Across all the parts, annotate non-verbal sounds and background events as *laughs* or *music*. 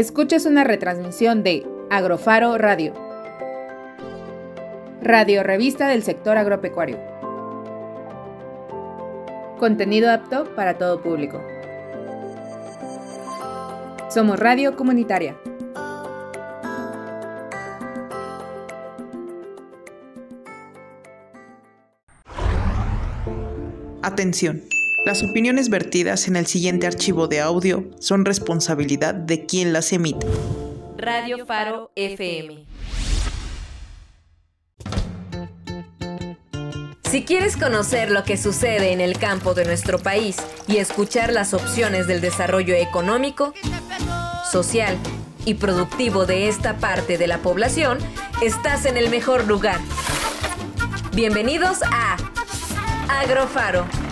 Escuchas una retransmisión de Agrofaro Radio, radio revista del sector agropecuario. Contenido apto para todo público. Somos Radio Comunitaria. Atención. Las opiniones vertidas en el siguiente archivo de audio son responsabilidad de quien las emite. Radio Faro FM. Si quieres conocer lo que sucede en el campo de nuestro país y escuchar las opciones del desarrollo económico, social y productivo de esta parte de la población, estás en el mejor lugar. Bienvenidos a Agrofaro.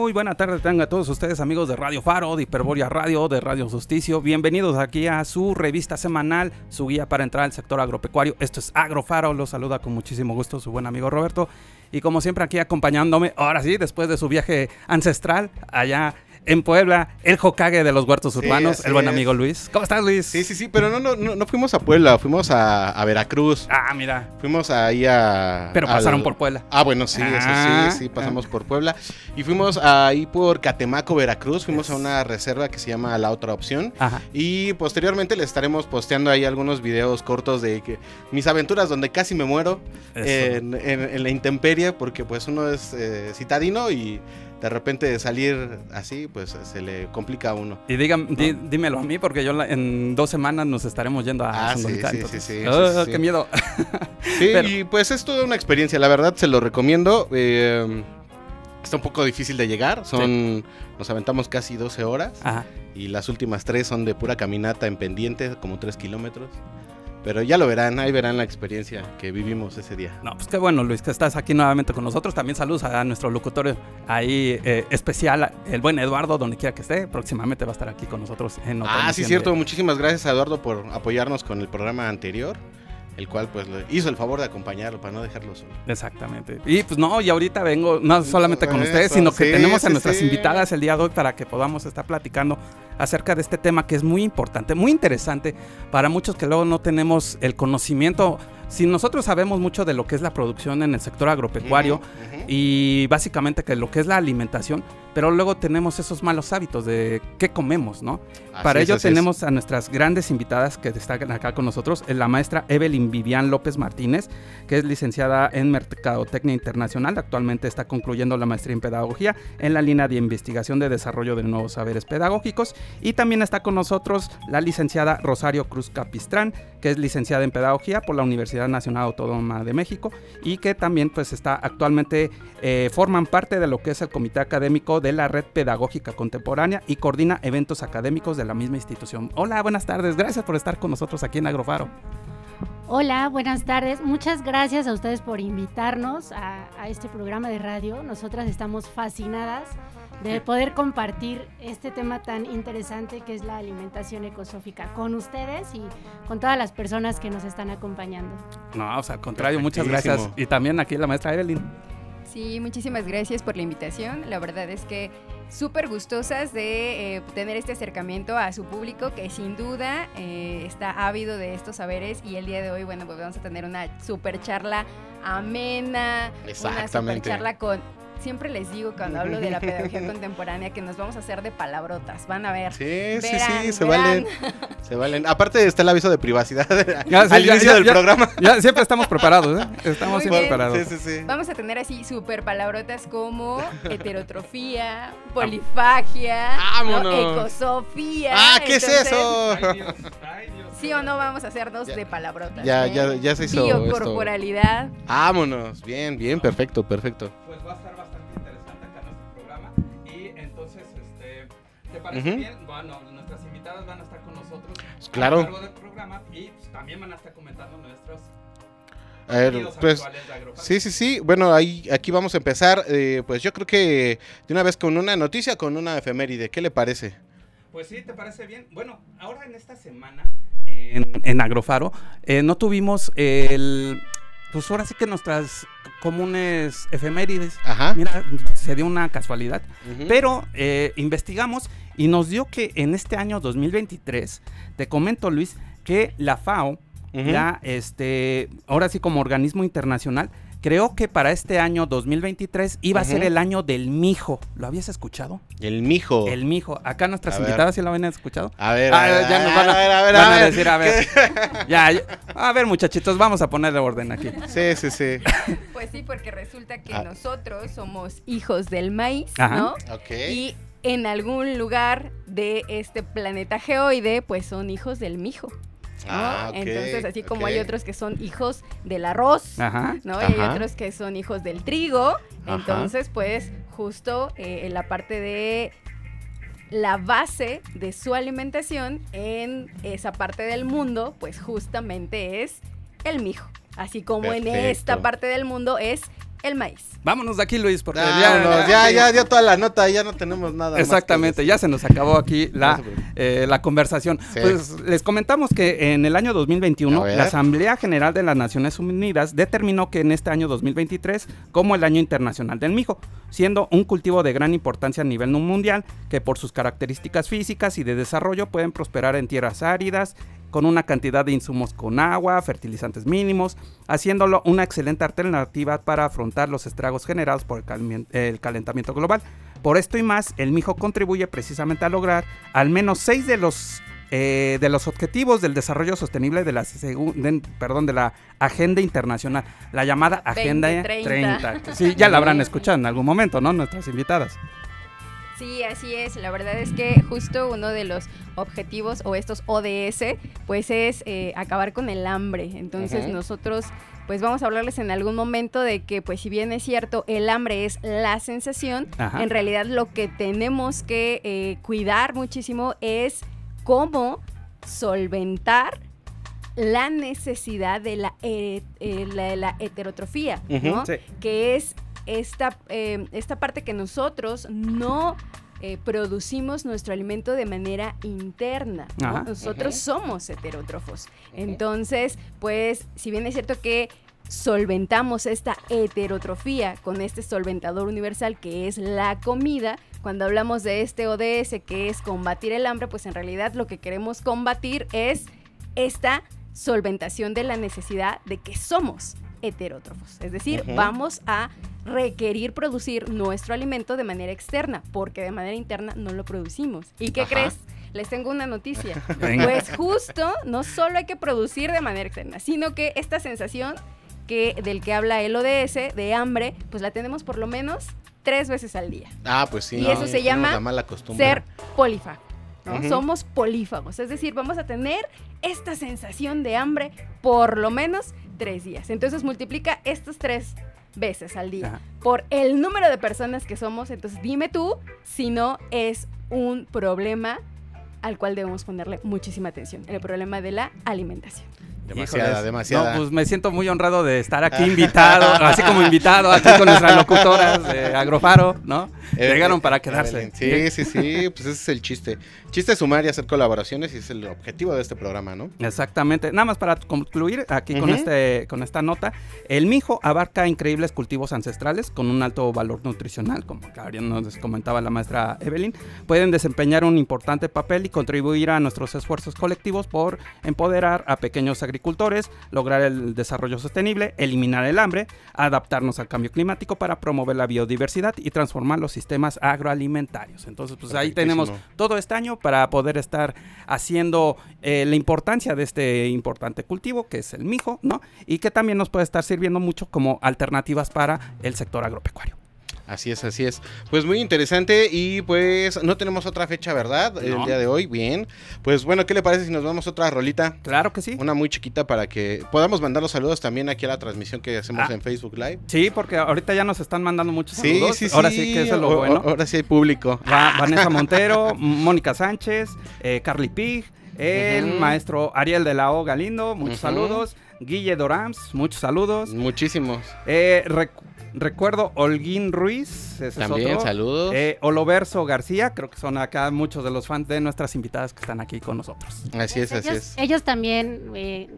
Muy buena tarde tengan a todos ustedes amigos de Radio Faro, de Hiperboria Radio, de Radio Justicio. Bienvenidos aquí a su revista semanal, su guía para entrar al sector agropecuario. Esto es Agrofaro, los saluda con muchísimo gusto su buen amigo Roberto. Y como siempre aquí acompañándome, ahora sí, después de su viaje ancestral allá en Puebla, el Hokage de los huertos urbanos, el buen amigo Luis. ¿Cómo estás, Luis? Sí, sí, sí, pero no, no, no, fuimos a Puebla, fuimos a, Veracruz. Ah, mira. Fuimos ahí a. Pero pasaron por Puebla. Ah, bueno, sí, eso sí, sí, pasamos por Puebla. Y fuimos ahí por Catemaco, Veracruz. Fuimos a una reserva que se llama La Otra Opción. Ajá. Y posteriormente les estaremos posteando ahí algunos videos cortos de que mis aventuras donde casi me muero en, en, la intemperie, porque pues uno es eh, citadino y de repente salir así, pues se le complica a uno. Y dígame, dímelo a mí, porque yo en dos semanas nos estaremos yendo a ah, sí, sí, sí, oh, ¡Qué miedo! *laughs* Sí, *laughs* y pues es toda una experiencia, la verdad se lo recomiendo. Eh, está un poco difícil de llegar, son nos aventamos casi 12 horas Ajá. y las últimas tres son de pura caminata en pendiente, como 3 kilómetros. Pero ya lo verán, ahí verán la experiencia que vivimos ese día. No, pues qué bueno, Luis, que estás aquí nuevamente con nosotros. También saludos a nuestro locutor ahí eh, especial, el buen Eduardo, donde quiera que esté. Próximamente va a estar aquí con nosotros en otra Ah, sí, cierto. Muchísimas gracias a Eduardo por apoyarnos con el programa anterior el cual pues le hizo el favor de acompañarlo para no dejarlo solo. Exactamente. Y pues no, y ahorita vengo no solamente con ustedes, sino que tenemos a nuestras invitadas el día de hoy para que podamos estar platicando acerca de este tema que es muy importante, muy interesante para muchos que luego no tenemos el conocimiento si nosotros sabemos mucho de lo que es la producción en el sector agropecuario y básicamente que lo que es la alimentación, pero luego tenemos esos malos hábitos de qué comemos, ¿no? Para ello tenemos a nuestras grandes invitadas que están acá con nosotros, la maestra Evelyn Vivian López Martínez, que es licenciada en Mercadotecnia Internacional, actualmente está concluyendo la maestría en Pedagogía en la línea de investigación de desarrollo de nuevos saberes pedagógicos, y también está con nosotros la licenciada Rosario Cruz Capistrán, que es licenciada en Pedagogía por la Universidad Nacional Autónoma de México y que también pues está actualmente eh, forman parte de lo que es el comité académico de la Red Pedagógica Contemporánea y coordina eventos académicos de la misma institución. Hola, buenas tardes, gracias por estar con nosotros aquí en Agrofaro. Hola, buenas tardes. Muchas gracias a ustedes por invitarnos a, a este programa de radio. Nosotras estamos fascinadas de poder compartir este tema tan interesante que es la alimentación ecosófica con ustedes y con todas las personas que nos están acompañando. No, o sea, al contrario, muchas gracias. Y también aquí la maestra Evelyn. Sí, muchísimas gracias por la invitación. La verdad es que súper gustosas de eh, tener este acercamiento a su público que sin duda eh, está ávido de estos saberes y el día de hoy, bueno, pues vamos a tener una super charla amena, una super charla con siempre les digo cuando hablo de la pedagogía *laughs* contemporánea que nos vamos a hacer de palabrotas. Van a ver. Sí, sí, sí, se valen. Se valen. Aparte está el aviso de privacidad *laughs* al inicio del programa. Ya siempre estamos preparados, ¿eh? Estamos siempre preparados. Sí, sí, sí. Vamos a tener así súper palabrotas como *laughs* heterotrofía, polifagia, ecosofía. Ah, ¿qué es eso? Sí o no vamos a hacernos de palabrotas. Ya, ¿eh? ya, ya se hizo. Biocorporalidad. Vámonos. Bien, bien, perfecto, perfecto. Pues va a estar ¿Te parece bien? Bueno, nuestras invitadas van a estar con nosotros claro. a lo largo del programa y pues, también van a estar comentando nuestros a ver, pues, sí, sí, sí. Bueno, ahí, aquí vamos a empezar. Eh, pues yo creo que de una vez con una noticia, con una efeméride. ¿Qué le parece? Pues sí, ¿te parece bien? Bueno, ahora en esta semana en, en Agrofaro eh, no tuvimos el pues ahora sí que nuestras comunes efemérides. Ajá. Mira, se dio una casualidad. Pero eh, investigamos y nos dio que en este año 2023, te comento Luis, que la FAO, ya este, ahora sí como organismo internacional, Creo que para este año 2023 iba a ser el año del mijo. ¿Lo habías escuchado? El mijo. El mijo. Acá nuestras invitadas sí lo habían escuchado. A ver, ah, a ver, ya nos van a, ver, a, ver, van a, decir, a ver. *laughs* ya, a ver, muchachitos, vamos a ponerle orden aquí. Sí, sí, sí. *laughs* Pues sí, porque resulta que ah. nosotros somos hijos del maíz, ¿no? Ok. Y en algún lugar de este planeta geoide, pues son hijos del mijo. Ah, Entonces, así como hay otros que son hijos del arroz, ¿no? Y hay otros que son hijos del trigo. Entonces, pues, justo eh, en la parte de la base de su alimentación en esa parte del mundo, pues justamente es el mijo. Así como en esta parte del mundo es el maíz. Vámonos de aquí, Luis, porque ya, ya, ya dio toda la nota, ya no tenemos nada. Exactamente, ya se nos acabó aquí la, eh, la conversación. Pues les comentamos que en el año 2021 la Asamblea General de las Naciones Unidas determinó que en este año 2023 como el año internacional del mijo, siendo un cultivo de gran importancia a nivel mundial que por sus características físicas y de desarrollo pueden prosperar en tierras áridas, con una cantidad de insumos con agua, fertilizantes mínimos, haciéndolo una excelente alternativa para afrontar los estragos generados por el, calentamiento global. Por esto y más, el mijo contribuye precisamente a lograr al menos seis de los eh, de los objetivos del desarrollo sostenible de la, perdón, de la Agenda Internacional, la llamada Agenda 30. Sí, ya la habrán escuchado en algún momento, ¿no? Nuestras invitadas. Sí, así es. La verdad es que justo uno de los objetivos o estos ODS, pues es eh, acabar con el hambre. Entonces nosotros, pues vamos a hablarles en algún momento de que, pues si bien es cierto, el hambre es la sensación, en realidad lo que tenemos que eh, cuidar muchísimo es cómo solventar la necesidad de la, eh, la, heterotrofía, ¿no? Que es esta, eh, esta parte que nosotros no eh, producimos nuestro alimento de manera interna. Nosotros somos heterótrofos. Entonces, pues, si bien es cierto que solventamos esta heterotrofía con este solventador universal que es la comida, cuando hablamos de este ODS que es combatir el hambre, pues en realidad lo que queremos combatir es esta solventación de la necesidad de que somos heterótrofos. Es decir, vamos a requerir producir nuestro alimento de manera externa, porque de manera interna no lo producimos. ¿Y qué crees? Les tengo una noticia. *laughs* Pues justo, no solo hay que producir de manera externa, sino que esta sensación que, del que habla el ODS, de hambre, pues la tenemos por lo menos tres veces al día. Ah, pues sí. Y eso se llama ser polífago. Somos polífagos, es decir, vamos a tener esta sensación de hambre por lo menos tres días. Entonces multiplica estos tres veces al día por el número de personas que somos. Entonces dime tú si no es un problema al cual debemos ponerle muchísima atención, el problema de la alimentación. Demasiada, demasiada. No, pues me siento muy honrado de estar aquí *laughs* invitado, así como invitado aquí con nuestras locutoras de Agrofaro, ¿no? Eh, Llegaron para quedarse. Sí, sí, sí, pues ese es el chiste. Chiste sumar y hacer colaboraciones y es el objetivo de este programa, ¿no? Exactamente. Nada más para concluir aquí con, este, con esta nota, el mijo abarca increíbles cultivos ancestrales con un alto valor nutricional, como nos comentaba la maestra Evelyn, pueden desempeñar un importante papel y contribuir a nuestros esfuerzos colectivos por empoderar a pequeños agricultores agricultores, lograr el desarrollo sostenible, eliminar el hambre, adaptarnos al cambio climático para promover la biodiversidad y transformar los sistemas agroalimentarios. Entonces, pues ahí tenemos todo este año para poder estar haciendo eh, la importancia de este importante cultivo que es el mijo, ¿no? Y que también nos puede estar sirviendo mucho como alternativas para el sector agropecuario. Así es, así es. Pues muy interesante y pues no tenemos otra fecha, ¿verdad? El día de hoy, bien. Pues bueno, ¿qué le parece si nos vamos a otra rolita? Claro que sí. Una muy chiquita para que podamos mandar los saludos también aquí a la transmisión que hacemos ah. en Facebook Live. Sí, porque ahorita ya nos están mandando muchos saludos. Sí, sí, Ahora sí que es lo bueno. Ahora sí hay público. Vanessa Montero, Mónica Sánchez, eh, Carly Pig, el maestro Ariel de la O Galindo, muchos saludos. Guille Dorams, muchos saludos. Muchísimos. Eh, recuerdo Holguín Ruiz, ese También, saludos. Eh, Oloverso García, creo que son acá muchos de los fans de nuestras invitadas que están aquí con nosotros. Así es, así es. Ellos también, eh,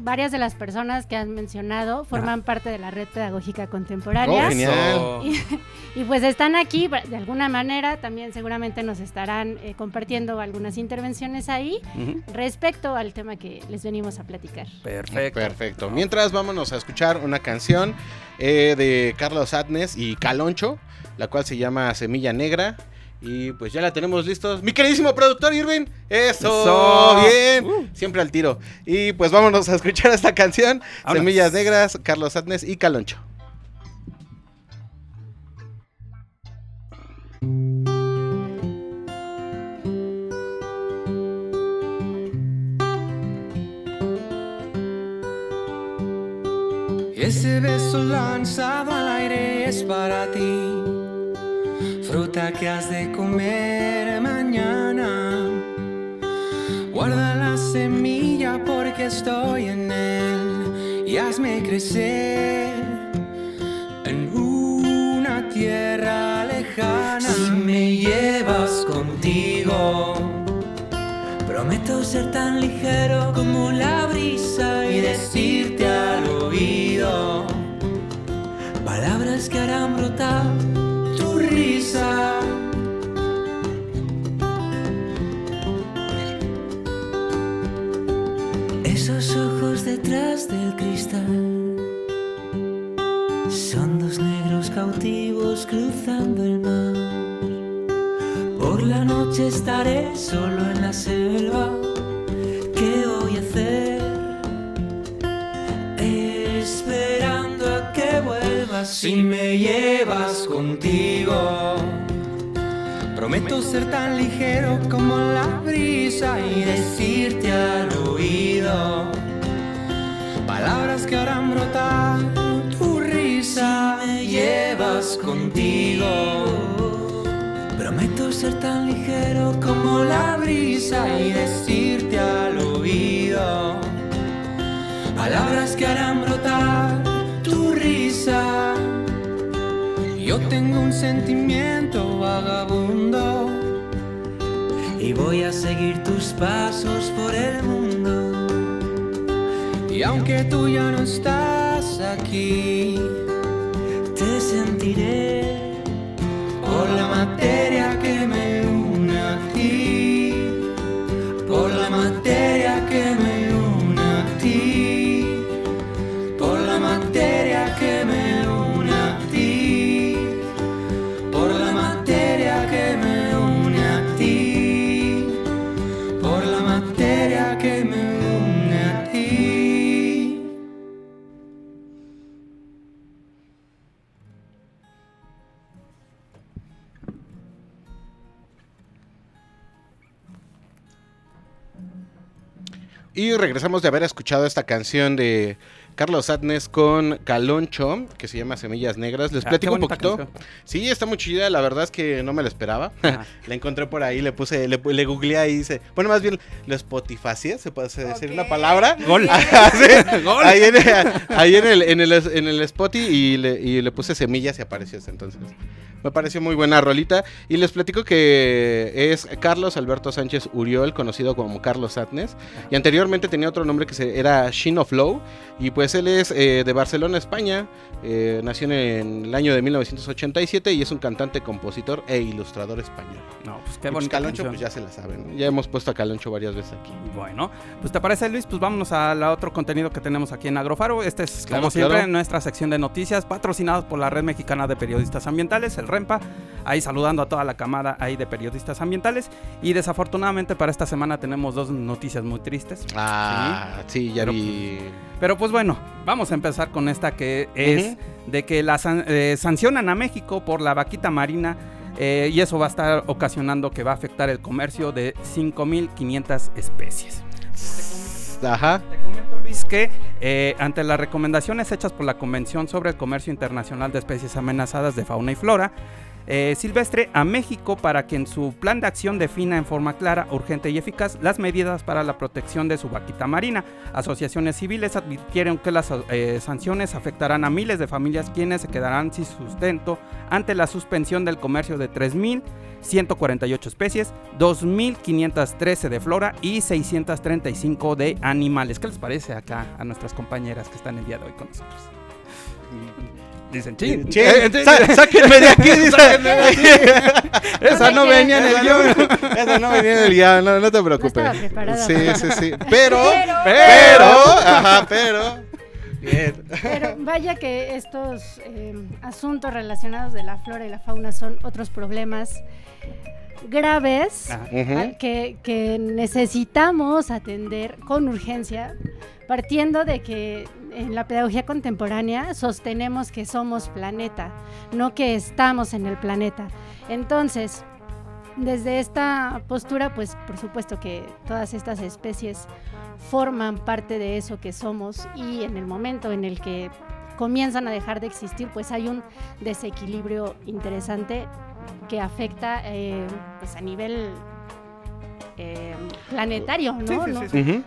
varias de las personas que han mencionado, forman parte de la red pedagógica contemporánea. Oh, genial. *laughs* Y, pues están aquí, de alguna manera, también seguramente nos estarán compartiendo algunas intervenciones ahí respecto al tema que les venimos a platicar. Perfecto. Perfecto. Mientras vámonos a escuchar una canción eh, de Carlos Adnes y Caloncho, la cual se llama Semilla Negra. Y pues ya la tenemos listos. Mi queridísimo productor Irving. Eso, bien. Uh. Siempre al tiro. Y pues vámonos a escuchar esta canción. Semillas Negras, Carlos Adnes y Caloncho. Ese beso lanzado al aire es para ti, fruta que has de comer mañana. Guarda la semilla porque estoy en él y hazme crecer en una tierra lejana. Si me llevas contigo, prometo ser tan ligero como la tu risa. Esos ojos detrás del cristal son dos negros cautivos cruzando el mar. Por la noche estaré solo en la selva. Ser tan ligero como la brisa y decirte al oído palabras que harán brotar tu risa. Si me llevas contigo. Prometo ser tan ligero como la brisa y decirte al oído palabras que harán brotar tu risa. Yo tengo un sentimiento voy a seguir tus pasos por el mundo. Y aunque tú ya no estás aquí, te sentiré por la materia que Y regresamos de haber escuchado esta canción de Carlos Adnes con Caloncho, que se llama Semillas Negras. Les Ah, platico un poquito. canción. Sí, está muy chida. La verdad es que no me la esperaba. Ajá. *laughs* la encontré por ahí, le puse, le, le googleé ahí. Dice, bueno, más bien, lo Spotify, se puede decir una palabra. Gol. *laughs* Sí. *laughs* Gol. Ahí, en, ahí en el, en el, en el Spotify y le, y le puse semillas y apareció ese entonces. Me pareció muy buena rolita. Y les platico que es Carlos Alberto Sánchez Uriol, conocido como Carlos Atnes. Y anteriormente tenía otro nombre que se, era Shino Flow. Y pues él es eh, de Barcelona, España. Eh, nació en el año de 1987 y es un cantante, compositor e ilustrador español. No, pues qué pues bonita Caloncho, canción. pues ya se la saben. Ya hemos puesto a Caloncho varias veces aquí. Bueno, pues te parece Luis, pues vámonos al otro contenido que tenemos aquí en Agrofaro. Este es Claro, como siempre claro. nuestra sección de noticias patrocinados por la Red Mexicana de Periodistas Ambientales, el REMPA. Ahí saludando a toda la camada ahí de periodistas ambientales. Y desafortunadamente para esta semana tenemos dos noticias muy tristes. Ah, sí, ya Pero, vi. Pero pues bueno, vamos a empezar con esta que es de que la san- eh, sancionan a México por la vaquita marina eh, y eso va a estar ocasionando que va a afectar el comercio de 5.500 especies. Ajá. Te comento, Luis, que eh, ante las recomendaciones hechas por la Convención sobre el Comercio Internacional de Especies Amenazadas de Fauna y Flora, eh, silvestre a México para que en su plan de acción defina en forma clara, urgente y eficaz las medidas para la protección de su vaquita marina. Asociaciones civiles advirtieron que las eh, sanciones afectarán a miles de familias quienes se quedarán sin sustento ante la suspensión del comercio de 3.148 especies, 2.513 de flora y 635 de animales. ¿Qué les parece acá a nuestras compañeras que están el día de hoy con nosotros? Dicen, chin, Chin, eh, *laughs* sáquenme de aquí, dice. Sáquenme de aquí. *laughs* Esa no venía en el guion. Esa no venía en el guion, no, no te preocupes. Sí, sí, sí. Pero, Pero- pero, ajá, pero. Bien. Pero vaya que estos eh, asuntos relacionados de la flora y la fauna son otros problemas graves que necesitamos atender con urgencia, partiendo de que en la pedagogía contemporánea sostenemos que somos planeta, no que estamos en el planeta. Entonces, desde esta postura, pues por supuesto que todas estas especies forman parte de eso que somos y en el momento en el que comienzan a dejar de existir, pues hay un desequilibrio interesante que afecta eh, pues a nivel eh, planetario, ¿no?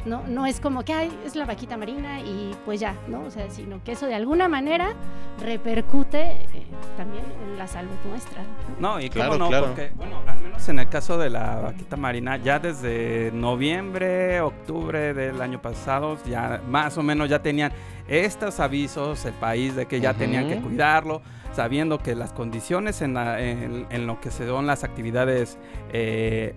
no, no, es como que hay, es la vaquita marina y pues ya, ¿no? O sea, sino que eso de alguna manera repercute eh, también en la salud nuestra. No, y claro, no, porque, bueno, al menos en el caso de la vaquita marina, ya desde noviembre, octubre del año pasado, ya más o menos ya tenían estos avisos el país de que ya tenían que cuidarlo sabiendo que las condiciones en, en, lo que se son las actividades eh,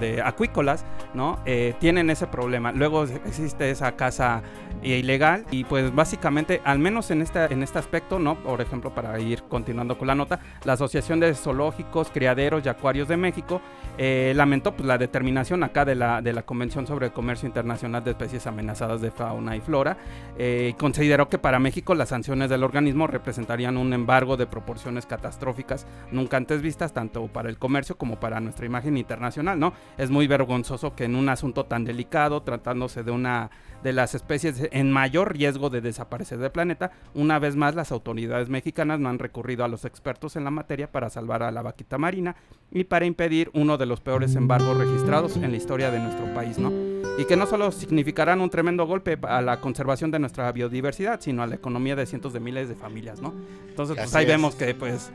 de acuícolas, ¿no? Eh, tienen ese problema. Luego existe esa casa ilegal y pues básicamente, al menos en este, en este aspecto, ¿no? Por ejemplo, para ir continuando con la nota, la Asociación de Zoológicos, Criaderos y Acuarios de México eh, lamentó pues, la determinación acá de la, de la Convención sobre el Comercio Internacional de Especies Amenazadas de Fauna y Flora y consideró que para México las sanciones del organismo representarían un embargo de proporciones catastróficas nunca antes vistas, tanto para el comercio como para nuestra imagen internacional, ¿no? Es muy vergonzoso que en un asunto tan delicado, tratándose de una de las especies en mayor riesgo de desaparecer del planeta, una vez más las autoridades mexicanas no han recurrido a los expertos en la materia para salvar a la vaquita marina y para impedir uno de los peores embargos registrados en la historia de nuestro país, ¿no? Y que no solo significarán un tremendo golpe a la conservación de nuestra biodiversidad, sino a la economía de cientos de miles de familias, ¿no? Entonces, pues ahí vemos que pues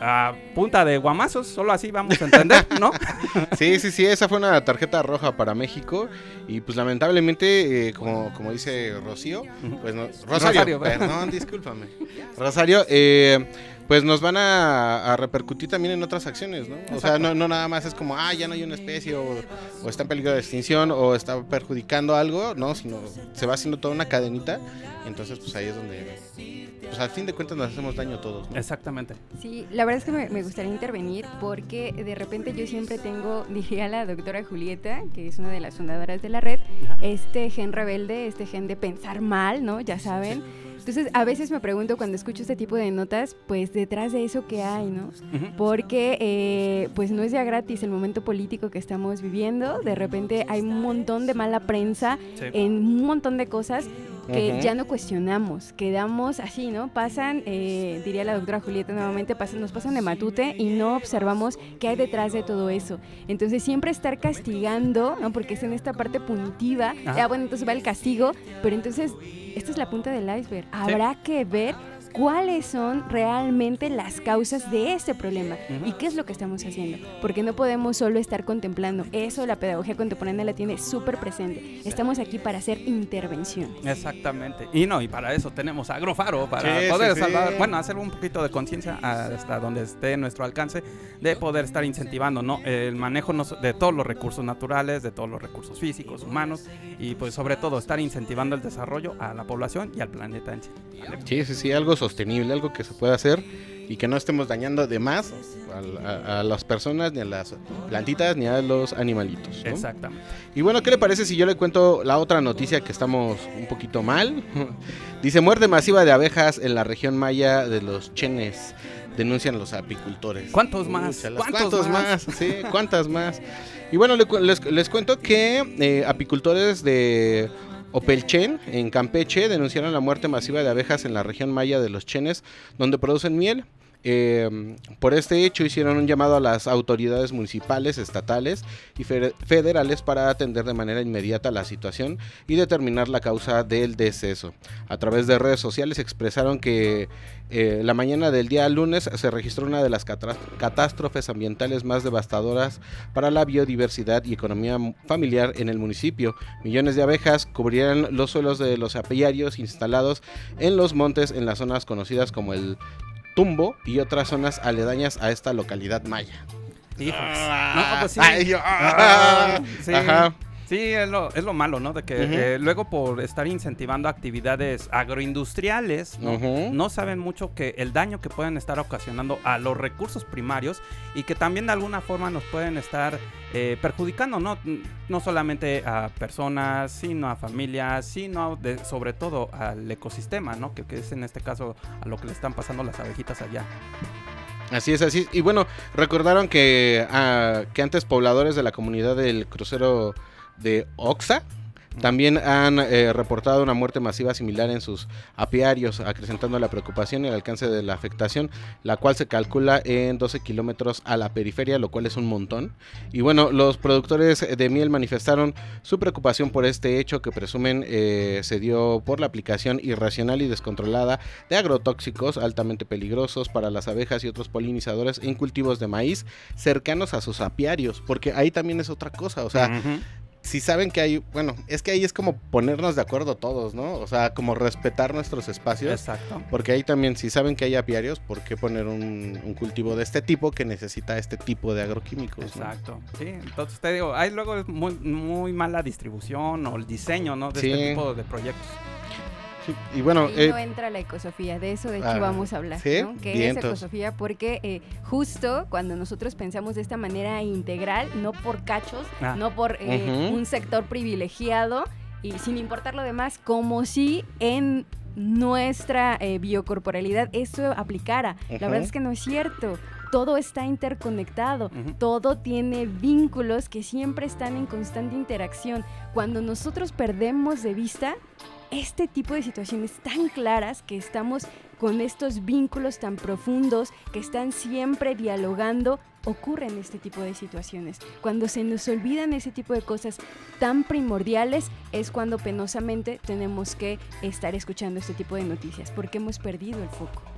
a punta de guamazos, solo así vamos a entender, ¿no? *laughs* sí, sí, sí, esa fue una tarjeta roja para México y pues lamentablemente, eh, como, como dice Rocío, pues no, Rosario, perdón, discúlpame. Rosario, eh, pues nos van a, repercutir también en otras acciones, ¿no? O sea, no, no, nada más es como, ah, ya no hay una especie o, o, está en peligro de extinción o está perjudicando algo, no, sino se va haciendo toda una cadenita, entonces pues ahí es donde pues al fin de cuentas nos hacemos daño todos. Exactamente. Sí, la verdad es que me, gustaría intervenir porque de repente yo siempre tengo, *laughs* diría la doctora Julieta, que es una de las fundadoras de la red, este gen rebelde, este gen de pensar mal, ¿no? Ya saben. Entonces, a veces me pregunto cuando escucho este tipo de notas, pues detrás de eso qué hay, ¿no? Porque, eh, pues no es ya gratis el momento político que estamos viviendo. De repente hay un montón de mala prensa en un montón de cosas que ya no cuestionamos, quedamos así, ¿no? Pasan, eh, diría la doctora Julieta nuevamente, pasan, nos pasan de matute y no observamos qué hay detrás de todo eso. Entonces siempre estar castigando, ¿no? Porque es en esta parte punitiva, ya bueno, entonces va el castigo, pero entonces esta es la punta del iceberg. Habrá que ver cuáles son realmente las causas de este problema y qué es lo que estamos haciendo. Porque no podemos solo estar contemplando. Eso la pedagogía contemporánea la tiene súper presente. Estamos aquí para hacer intervenciones. Exactamente. Y no, y para eso tenemos Agrofaro, para poder salvar, bueno, hacer un poquito de conciencia hasta donde esté nuestro alcance, de poder estar incentivando ¿no? el manejo de todos los recursos naturales, de todos los recursos físicos, humanos, y pues sobre todo estar incentivando el desarrollo a la población y al planeta en sí. Sí, sí, sí, algo sostenible, algo que se pueda hacer y que no estemos dañando de más a, las personas, ni a las plantitas, ni a los animalitos. Exactamente. Y bueno, ¿qué le parece si yo le cuento la otra noticia que estamos un poquito mal? *laughs* Dice muerte masiva de abejas en la región maya de los Chenes, denuncian los apicultores. ¿Cuántos más? ¿Cuántos, más? Sí, ¿cuántas más? Y bueno, les, les cuento que eh, apicultores de Opelchen, en Campeche, denunciaron la muerte masiva de abejas en la región maya de los Chenes, donde producen miel. Em, por este hecho hicieron un llamado a las autoridades municipales, estatales y federales para atender de manera inmediata la situación y determinar la causa del deceso. A través de redes sociales expresaron que eh, la mañana del día lunes se registró una de las catástrofes ambientales más devastadoras para la biodiversidad y economía familiar en el municipio. Millones de abejas cubrían los suelos de los apiarios instalados en los montes en las zonas conocidas como el Tumbo y otras zonas aledañas a esta localidad maya. no, pues sí. Ah, Ajá. Sí, es lo, es lo malo, ¿no? De que eh, luego por estar incentivando actividades agroindustriales, ¿no? no saben mucho que el daño que pueden estar ocasionando a los recursos primarios y que también de alguna forma nos pueden estar eh, perjudicando, ¿no? No solamente a personas, sino a familias, sino de, sobre todo al ecosistema, ¿no? Que, que es en este caso a lo que le están pasando las abejitas allá. Así es, así. Y bueno, recordaron que, ah, que antes pobladores de la comunidad del crucero de Oxa También han eh, reportado una muerte masiva similar en sus apiarios, acrecentando la preocupación y el alcance de la afectación, la cual se calcula en 12 kilómetros a la periferia, lo cual es un montón. Y bueno, los productores de miel manifestaron su preocupación por este hecho que presumen eh, se dio por la aplicación irracional y descontrolada de agrotóxicos altamente peligrosos para las abejas y otros polinizadores en cultivos de maíz cercanos a sus apiarios, porque ahí también es otra cosa, o sea, si saben que hay, bueno, es que ahí es como ponernos de acuerdo todos, ¿no? O sea, como respetar nuestros espacios. Exacto. Porque ahí también, si saben que hay apiarios, ¿por qué poner un, cultivo de este tipo que necesita este tipo de agroquímicos? Exacto. Sí, entonces te digo, hay luego muy, muy mala distribución o el diseño, ¿no? De este tipo de proyectos y bueno, eh, no entra la ecosofía, de eso de hecho ah, vamos a hablar, ¿no? ¿Qué es ecosofía? Porque eh, justo cuando nosotros pensamos de esta manera integral, no por cachos, ah. no por eh, un sector privilegiado y sin importar lo demás, como si en nuestra biocorporalidad eso aplicara. La verdad es que no es cierto todo está interconectado, todo tiene vínculos que siempre están en constante interacción. Cuando nosotros perdemos de vista este tipo de situaciones tan claras que estamos con estos vínculos tan profundos que están siempre dialogando, ocurren este tipo de situaciones. Cuando se nos olvidan ese tipo de cosas tan primordiales es cuando penosamente tenemos que estar escuchando este tipo de noticias porque hemos perdido el foco.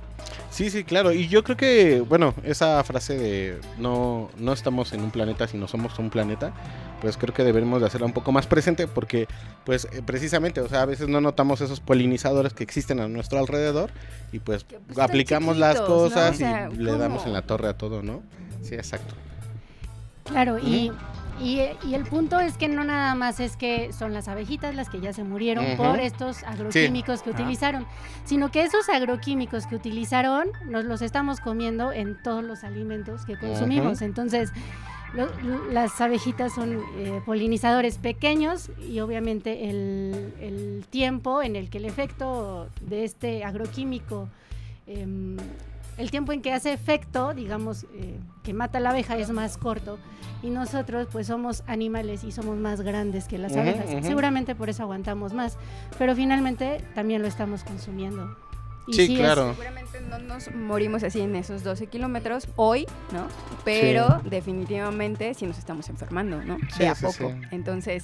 Sí, sí, claro. Y yo creo que, bueno, esa frase de no, no estamos en un planeta, sino somos un planeta, pues creo que deberemos de hacerla un poco más presente porque, pues, eh, precisamente, o sea, a veces no notamos esos polinizadores que existen a nuestro alrededor y pues, pues aplicamos las cosas y le damos en la torre a todo, ¿no? Sí, exacto. Claro, y y, el punto es que no nada más es que son las abejitas las que ya se murieron por estos agroquímicos que utilizaron, sino que esos agroquímicos que utilizaron nos los estamos comiendo en todos los alimentos que consumimos. Entonces, las abejitas son eh, polinizadores pequeños y obviamente el, el, tiempo en el que el efecto de este agroquímico em, el tiempo en que hace efecto, digamos, eh, que mata a la abeja es más corto y nosotros pues somos animales y somos más grandes que las abejas. Seguramente por eso aguantamos más, pero finalmente también lo estamos consumiendo. sí, claro. seguramente no nos morimos así en esos 12 kilómetros hoy, ¿no? Pero definitivamente sí nos estamos enfermando, ¿no? de a poco. Entonces,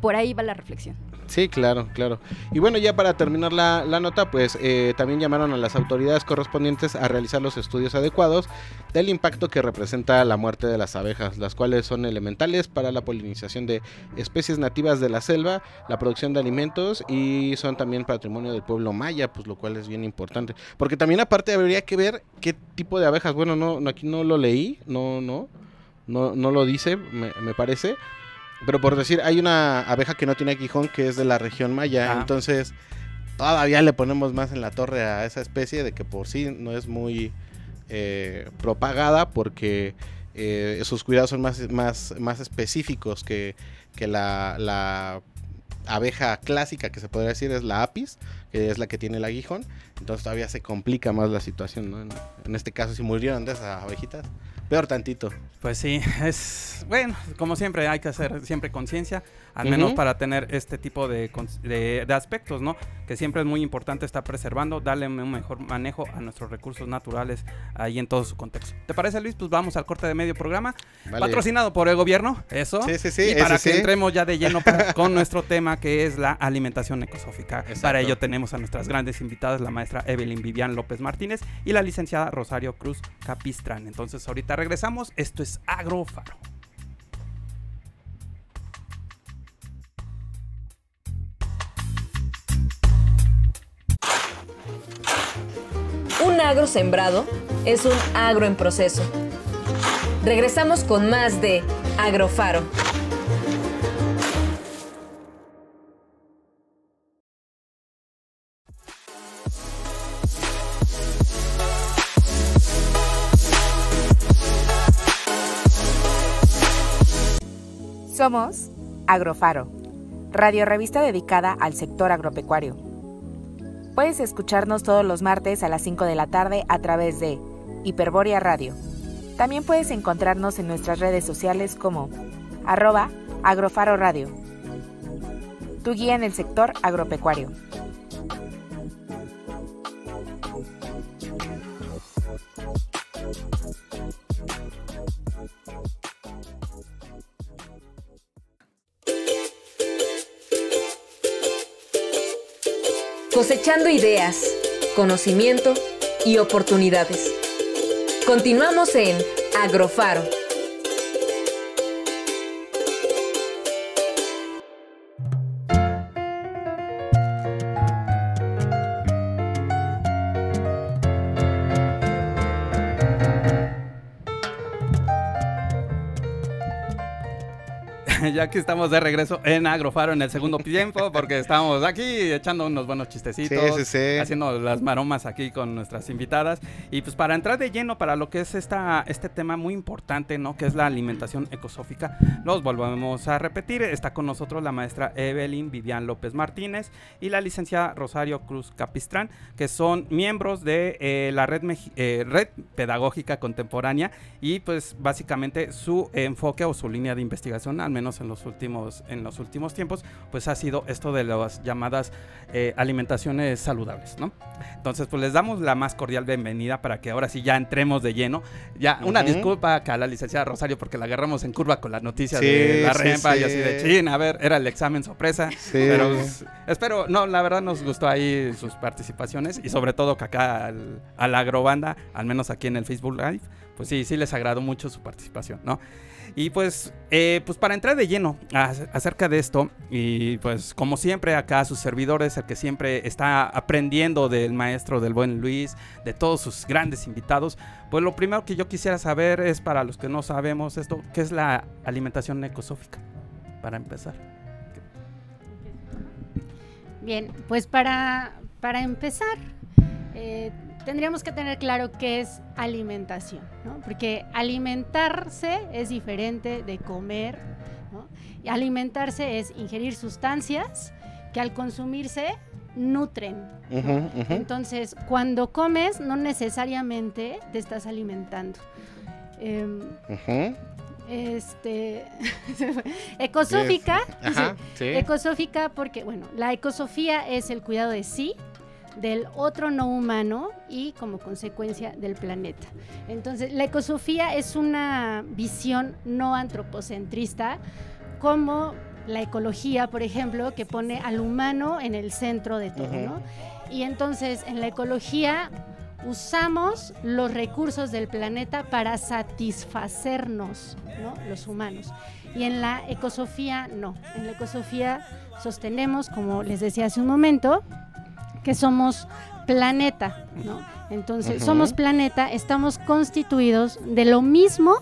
por ahí va la reflexión. Sí, claro, claro. Y bueno, ya para terminar la, nota, pues eh, también llamaron a las autoridades correspondientes a realizar los estudios adecuados del impacto que representa la muerte de las abejas, las cuales son elementales para la polinización de especies nativas de la selva, la producción de alimentos y son también patrimonio del pueblo maya, pues lo cual es bien importante. Porque también aparte habría que ver qué tipo de abejas, bueno, no, aquí no lo leí, no, no, no, no lo dice, me parece pero por decir, hay una abeja que no tiene aguijón que es de la región maya. Entonces, todavía le ponemos más en la torre a esa especie de que por sí no es muy eh, propagada porque eh, sus cuidados son más, más, más específicos que, que la, la, abeja clásica que se podría decir es la apis, que es la que tiene el aguijón. Entonces todavía se complica más la situación. ¿no? En, en este caso, si murieron de esas abejitas, peor tantito. Pues sí, *laughs* es bueno, como siempre hay que hacer siempre conciencia, al menos para tener este tipo de, de, aspectos, ¿no? Que siempre es muy importante estar preservando, darle un mejor manejo a nuestros recursos naturales ahí en todo su contexto. ¿Te parece, Luis? Pues vamos al corte de medio programa, patrocinado por el gobierno, eso. Sí, sí, sí. Y para que entremos ya de lleno *laughs* con nuestro tema que es la alimentación ecosófica. Para ello tenemos a nuestras grandes invitadas, la maestra Evelyn Vivian López Martínez y la licenciada Rosario Cruz Capistrán. Entonces ahorita regresamos. Esto es Agrofaro. Un agro sembrado es un agro en proceso. Regresamos con más de Agrofaro. Somos Agrofaro, radio revista dedicada al sector agropecuario. Puedes escucharnos todos los martes a las 5 de la tarde a través de Hiperboria Radio. También puedes encontrarnos en nuestras redes sociales como arroba agrofaro radio. tu guía en el sector agropecuario. Cosechando ideas, conocimiento y oportunidades. Continuamos en Agrofaro. Ya que estamos de regreso en Agrofaro en el segundo tiempo, porque estamos aquí echando unos buenos chistecitos, haciendo las maromas aquí con nuestras invitadas. Y pues para entrar de lleno para lo que es esta, este tema muy importante, ¿no? Que es la alimentación ecosófica, los volvemos a repetir. Está con nosotros la maestra Evelyn Vivian López Martínez y la licenciada Rosario Cruz Capistrán, que son miembros de eh, la red, eh, red Pedagógica Contemporánea y pues básicamente su enfoque o su línea de investigación, al menos en los últimos, en los últimos tiempos, pues ha sido esto de las llamadas eh, alimentaciones saludables, ¿no? Entonces, pues les damos la más cordial bienvenida para que ahora sí ya entremos de lleno. Ya, una disculpa acá a la licenciada Rosario porque la agarramos en curva con la noticia de la rempa y así de chin, a ver, era el examen sorpresa. Pero pues, espero, no, la verdad nos gustó ahí sus participaciones y sobre todo que acá a la agrobanda, al menos aquí en el Facebook Live, pues sí, sí les agradó mucho su participación, ¿no? Y pues, eh, pues para entrar de lleno acerca de esto, y pues como siempre acá sus servidores, el que siempre está aprendiendo del maestro del buen Luis, de todos sus grandes invitados, pues lo primero que yo quisiera saber es para los que no sabemos esto, ¿qué es la alimentación ecosófica? Para empezar. Bien, pues para, para empezar, eh, tendríamos que tener claro qué es alimentación, ¿no? Porque alimentarse es diferente de comer, ¿no? Y alimentarse es ingerir sustancias que al consumirse nutren. Entonces, cuando comes, no necesariamente te estás alimentando. Em, este *laughs* ecosófica, ecosófica porque bueno, la ecosofía es el cuidado de sí, del otro no humano y como consecuencia del planeta. Entonces, la ecosofía es una visión no antropocentrista como la ecología, por ejemplo, que pone al humano en el centro de todo, ¿no? Y entonces, en la ecología usamos los recursos del planeta para satisfacernos, ¿no? Los humanos. Y en la ecosofía no. En la ecosofía sostenemos, como les decía hace un momento, que somos planeta, ¿no? Entonces, somos planeta, estamos constituidos de lo mismo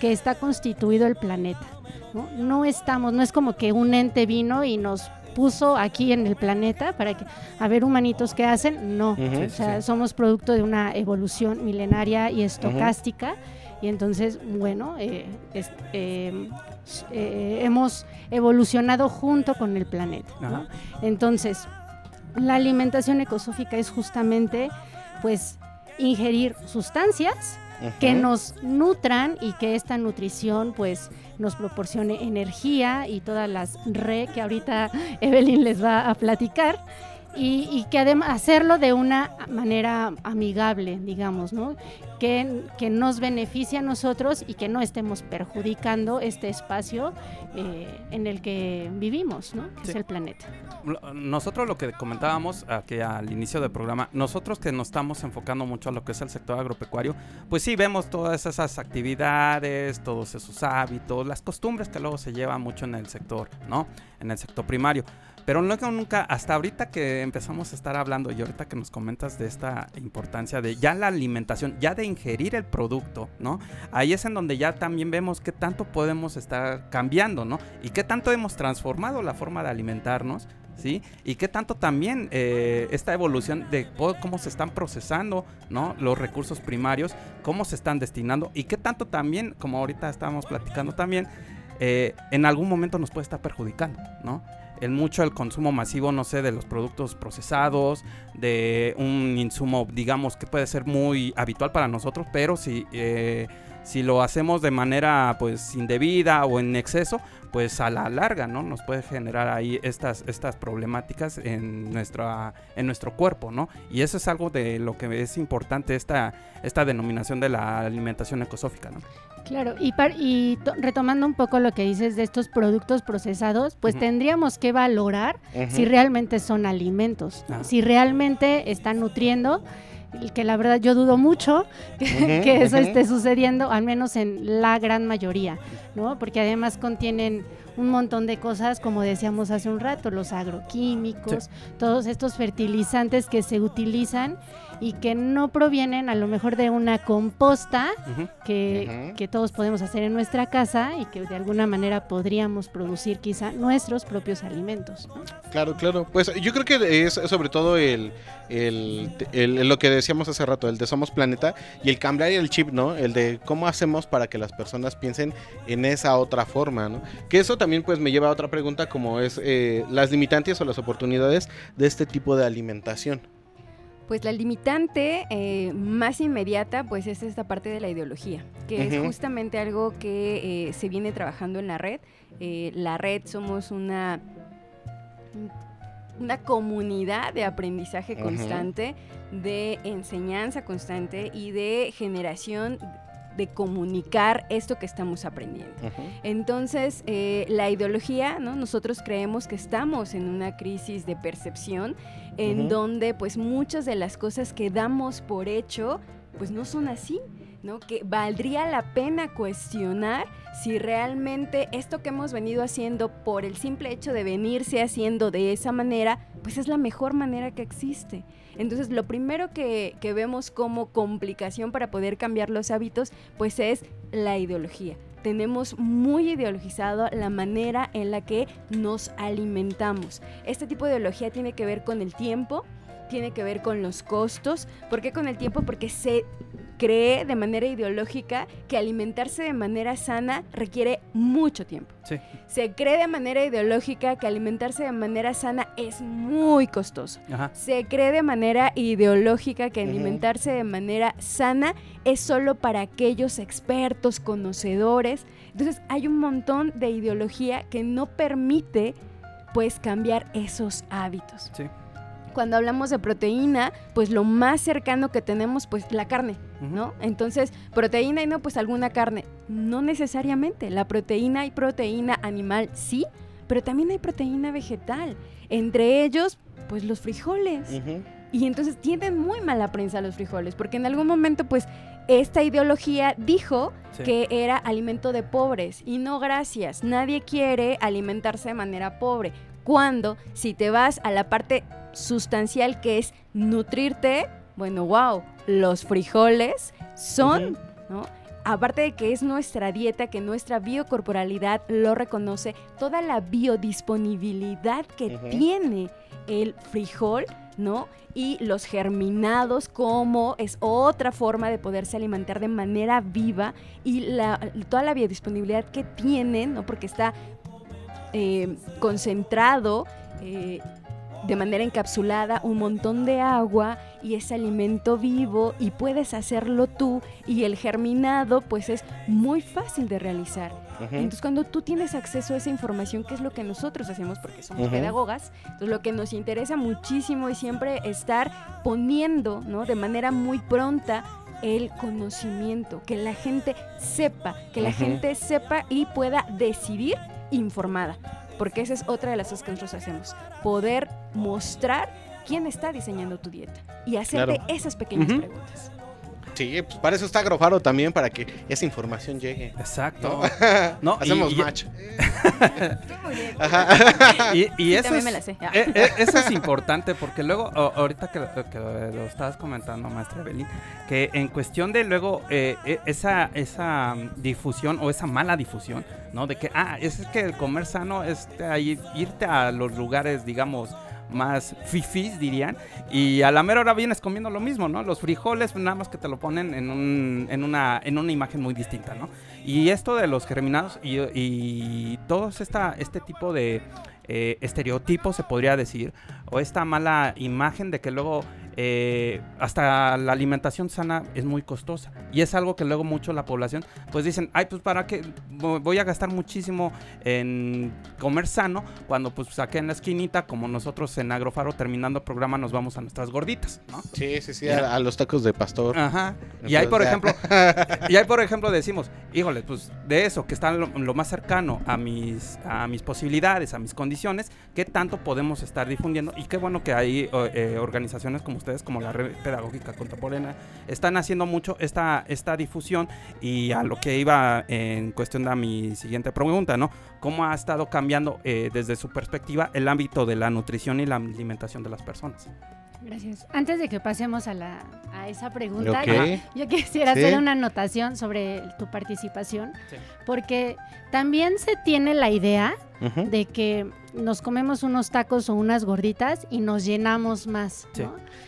que está constituido el planeta. ¿no? no estamos, no es como que un ente vino y nos puso aquí en el planeta para que, a ver, humanitos, ¿qué hacen? No, o sea, somos producto de una evolución milenaria y estocástica. Y entonces, bueno, eh, eh, eh, hemos evolucionado junto con el planeta. ¿no? Entonces, la alimentación ecosófica es justamente pues ingerir sustancias que nos nutran y que esta nutrición pues nos proporcione energía y todas las re que ahorita *laughs* Evelyn les va a platicar y, que además hacerlo de una manera amigable, digamos, ¿no? Que, que, nos beneficie a nosotros y que no estemos perjudicando este espacio eh, en el que vivimos, ¿no? Que es el planeta. Nosotros lo que comentábamos aquí al inicio del programa, nosotros que nos estamos enfocando mucho a lo que es el sector agropecuario, pues sí vemos todas esas actividades, todos esos hábitos, las costumbres que luego se llevan mucho en el sector, ¿no? En el sector primario. Pero nunca, nunca, hasta ahorita que empezamos a estar hablando y ahorita que nos comentas de esta importancia de ya la alimentación, ya de ingerir el producto, ¿no? Ahí es en donde ya también vemos qué tanto podemos estar cambiando, ¿no? Y qué tanto hemos transformado la forma de alimentarnos, ¿sí? Y qué tanto también eh, esta evolución de cómo se están procesando, ¿no? Los recursos primarios, cómo se están destinando y qué tanto también, como ahorita estábamos platicando también, eh, en algún momento nos puede estar perjudicando, ¿no? El mucho el consumo masivo, no sé, de los productos procesados, de un insumo, digamos, que puede ser muy habitual para nosotros, pero si, eh, si lo hacemos de manera pues indebida o en exceso, pues a la larga, ¿no? Nos puede generar ahí estas, estas problemáticas en, nuestra, en nuestro cuerpo, ¿no? Y eso es algo de lo que es importante esta, esta denominación de la alimentación ecosófica, ¿no? Claro, y, y retomando un poco lo que dices de estos productos procesados, pues tendríamos que valorar si realmente son alimentos, ah. si realmente están nutriendo que la verdad yo dudo mucho que, *laughs* eso esté sucediendo, al menos en la gran mayoría, ¿no? Porque además contienen un montón de cosas, como decíamos hace un rato, los agroquímicos, todos estos fertilizantes que se utilizan y que no provienen a lo mejor de una composta que, que, todos podemos hacer en nuestra casa y que de alguna manera podríamos producir quizá nuestros propios alimentos. Claro, claro. Pues yo creo que es sobre todo el, el, lo que decíamos hace rato, el de Somos Planeta y el cambiar el chip, ¿no? El de cómo hacemos para que las personas piensen en esa otra forma, ¿no? Que eso también pues me lleva a otra pregunta como es eh, las limitantes o las oportunidades de este tipo de alimentación. Pues la limitante eh, más inmediata pues es esta parte de la ideología, que es justamente algo que eh, se viene trabajando en la red. Eh, la red somos una, una comunidad de aprendizaje constante, de enseñanza constante y de generación de comunicar esto que estamos aprendiendo. Entonces, la ideología, ¿no? nosotros creemos que estamos en una crisis de percepción en donde pues muchas de las cosas que damos por hecho pues no son así. ¿no? Que valdría la pena cuestionar si realmente esto que hemos venido haciendo por el simple hecho de venirse haciendo de esa manera, pues es la mejor manera que existe. Entonces, lo primero que, que vemos como complicación para poder cambiar los hábitos, pues es la ideología tenemos muy ideologizado la manera en la que nos alimentamos. Este tipo de ideología tiene que ver con el tiempo, tiene que ver con los costos. ¿Por qué con el tiempo? Porque se cree de manera ideológica que alimentarse de manera sana requiere mucho tiempo. Se cree de manera ideológica que alimentarse de manera sana es muy costoso. Se cree de manera ideológica que alimentarse de manera sana es solo para aquellos expertos, conocedores. Entonces hay un montón de ideología que no permite pues cambiar esos hábitos. Sí cuando hablamos de proteína, pues lo más cercano que tenemos, pues la carne, ¿no? Entonces, proteína y no, pues alguna carne. No necesariamente. La proteína y proteína animal sí, pero también hay proteína vegetal. Entre ellos, pues los frijoles. Y entonces tienen muy mala prensa los frijoles, porque en algún momento, pues, esta ideología dijo que era alimento de pobres. Y no, gracias. Nadie quiere alimentarse de manera pobre. Cuando, si te vas a la parte sustancial que es nutrirte, bueno, wow, los frijoles son, ¿no? Aparte de que es nuestra dieta, que nuestra biocorporalidad lo reconoce, toda la biodisponibilidad que tiene el frijol, ¿no? Y los germinados, como es otra forma de poderse alimentar de manera viva y la, toda la biodisponibilidad que tienen, ¿no? Porque está eh, concentrado eh, de manera encapsulada un montón de agua y es alimento vivo y puedes hacerlo tú y el germinado pues es muy fácil de realizar. Entonces cuando tú tienes acceso a esa información, que es lo que nosotros hacemos porque somos pedagogas, entonces lo que nos interesa muchísimo es siempre estar poniendo ¿no? de manera muy pronta el conocimiento, que la gente sepa, que la gente sepa y pueda decidir informada porque esa es otra de las cosas que nosotros hacemos, poder mostrar quién está diseñando tu dieta y hacerte esas pequeñas preguntas. Sí, pues para eso está Agrofaro también, para que esa información llegue. Exacto. ¿No? *laughs* *laughs* Hacemos match. *laughs* y, eso, es, e, e, eso es importante porque luego, ahorita que, lo estabas comentando, maestra Evelyn, que en cuestión de luego eh, e, esa, esa difusión o esa mala difusión, ¿no? De que, ah, es que el comer sano es irte a los lugares, digamos, más fifis, dirían. Y a la mera hora vienes comiendo lo mismo, ¿no? Los frijoles, nada más que te lo ponen en, un, en, una, en una imagen muy distinta, ¿no? Y esto de los germinados y, y todos esta, este tipo de eh, estereotipos, se podría decir, o esta mala imagen de que luego eh, hasta la alimentación sana es muy costosa. Y es algo que luego mucho la población, pues dicen, ay, pues para qué voy a gastar muchísimo en comer sano, cuando pues aquí en la esquinita, como nosotros en Agrofaro terminando el programa nos vamos a nuestras gorditas, ¿no? Sí, sí, sí, a, los tacos de pastor. Ajá. y ahí, por ejemplo, *laughs* y ahí, por ejemplo, decimos, híjole, pues de eso, que está lo, más cercano a mis, a mis posibilidades, a mis condiciones, ¿qué tanto podemos estar difundiendo? Y qué bueno que hay eh, organizaciones como ustedes, como la Red Pedagógica Contemporánea, están haciendo mucho esta, esta difusión y a lo que iba en cuestión de mi siguiente pregunta, ¿no? ¿Cómo ha estado cambiando eh, desde su perspectiva el ámbito de la nutrición y la alimentación de las personas? Gracias. Antes de que pasemos a, la, a esa pregunta, yo, quisiera hacer una anotación sobre tu participación, porque también se tiene la idea de que nos comemos unos tacos o unas gorditas y nos llenamos más,